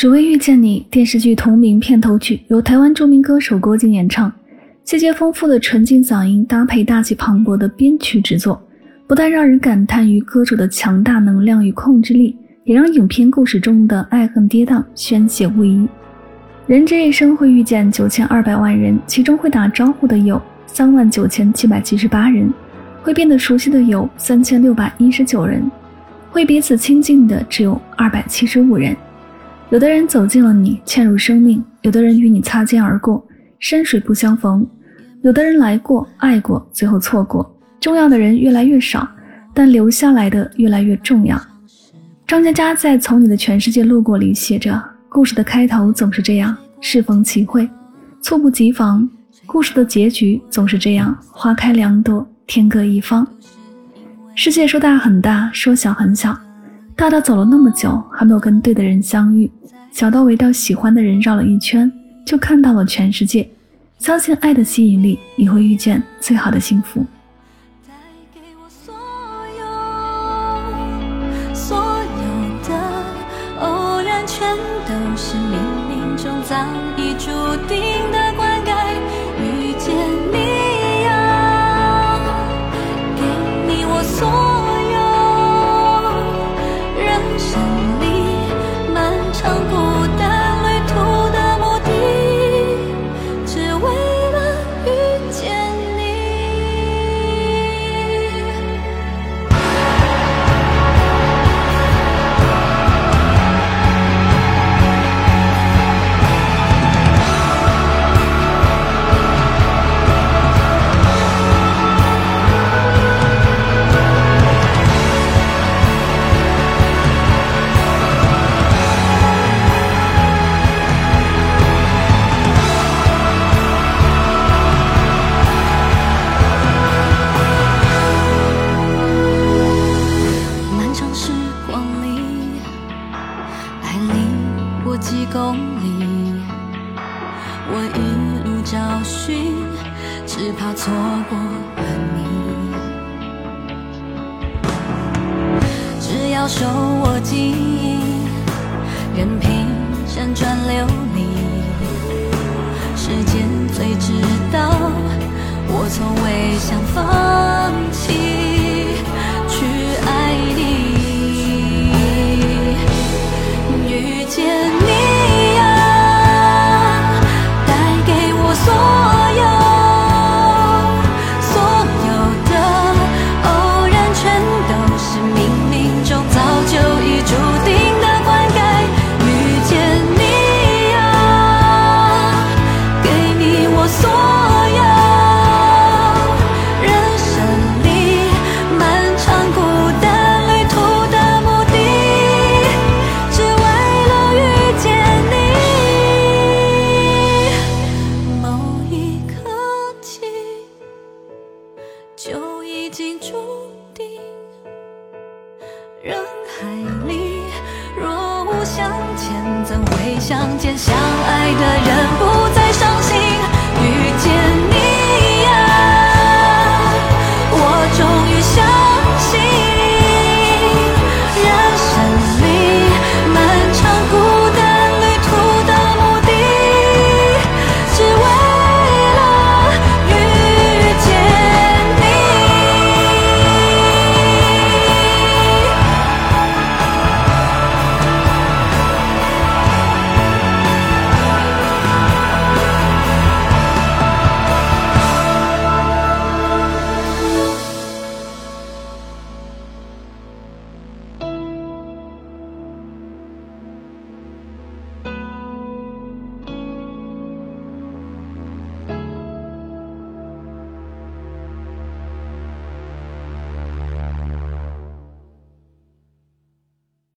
只为遇见你电视剧同名片头曲由台湾著名歌手郭靖演唱，细节丰富的纯净嗓音搭配大气磅礴的编曲制作，不但让人感叹于歌手的强大能量与控制力，也让影片故事中的爱恨跌宕宣泄不一。人这一生会遇见九千二百万人，其中会打招呼的有三万九千七百七十八人，会变得熟悉的有三千六百一十九人。会彼此亲近的只有二百七十五人，有的人走进了你，嵌入生命；有的人与你擦肩而过，山水不相逢；有的人来过，爱过，最后错过。重要的人越来越少，但留下来的越来越重要。张嘉佳在《从你的全世界路过》里写着：“故事的开头总是这样，适逢其会，猝不及防；故事的结局总是这样，花开两朵，天各一方。”世界说大很大，说小很小，大到走了那么久还没有跟对的人相遇，小到围到喜欢的人绕了一圈就看到了全世界。相信爱的吸引力，你会遇见最好的幸福。带给我所有，所有的偶然，全都是冥冥中早已注定的。几公里，我一路找寻，只怕错过了你。只要手握记忆，任凭辗转流离，时间最知道，我从未想放弃。心注定人海里，若无相欠，怎会相见？相爱的人不再伤心。